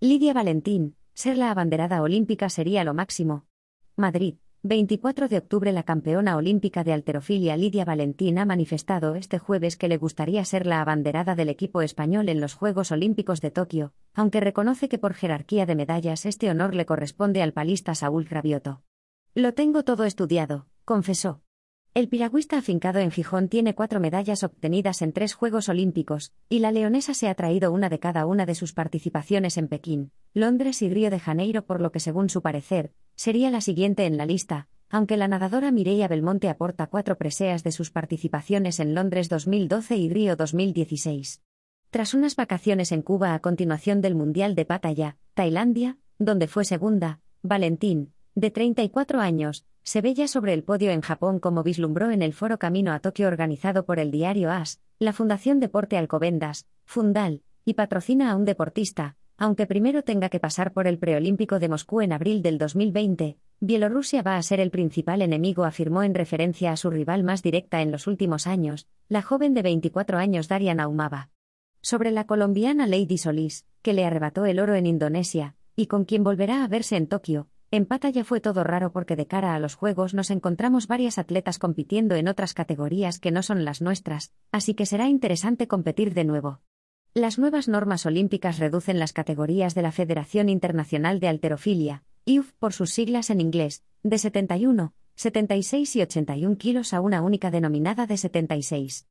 Lidia Valentín, ser la abanderada olímpica sería lo máximo. Madrid, 24 de octubre La campeona olímpica de alterofilia Lidia Valentín ha manifestado este jueves que le gustaría ser la abanderada del equipo español en los Juegos Olímpicos de Tokio, aunque reconoce que por jerarquía de medallas este honor le corresponde al palista Saúl Gravioto. Lo tengo todo estudiado, confesó. El piragüista afincado en Gijón tiene cuatro medallas obtenidas en tres Juegos Olímpicos, y la leonesa se ha traído una de cada una de sus participaciones en Pekín, Londres y Río de Janeiro, por lo que, según su parecer, sería la siguiente en la lista, aunque la nadadora Mireia Belmonte aporta cuatro preseas de sus participaciones en Londres 2012 y Río 2016. Tras unas vacaciones en Cuba a continuación del Mundial de Pattaya, Tailandia, donde fue segunda, Valentín, de 34 años, se veía sobre el podio en Japón como vislumbró en el foro Camino a Tokio organizado por el diario AS, la Fundación Deporte Alcobendas, Fundal, y patrocina a un deportista, aunque primero tenga que pasar por el preolímpico de Moscú en abril del 2020, Bielorrusia va a ser el principal enemigo, afirmó en referencia a su rival más directa en los últimos años, la joven de 24 años Daria Naumava. Sobre la colombiana Lady Solís, que le arrebató el oro en Indonesia, y con quien volverá a verse en Tokio, en ya fue todo raro porque de cara a los Juegos nos encontramos varias atletas compitiendo en otras categorías que no son las nuestras, así que será interesante competir de nuevo. Las nuevas normas olímpicas reducen las categorías de la Federación Internacional de Alterofilia, IUF por sus siglas en inglés, de 71, 76 y 81 kilos a una única denominada de 76.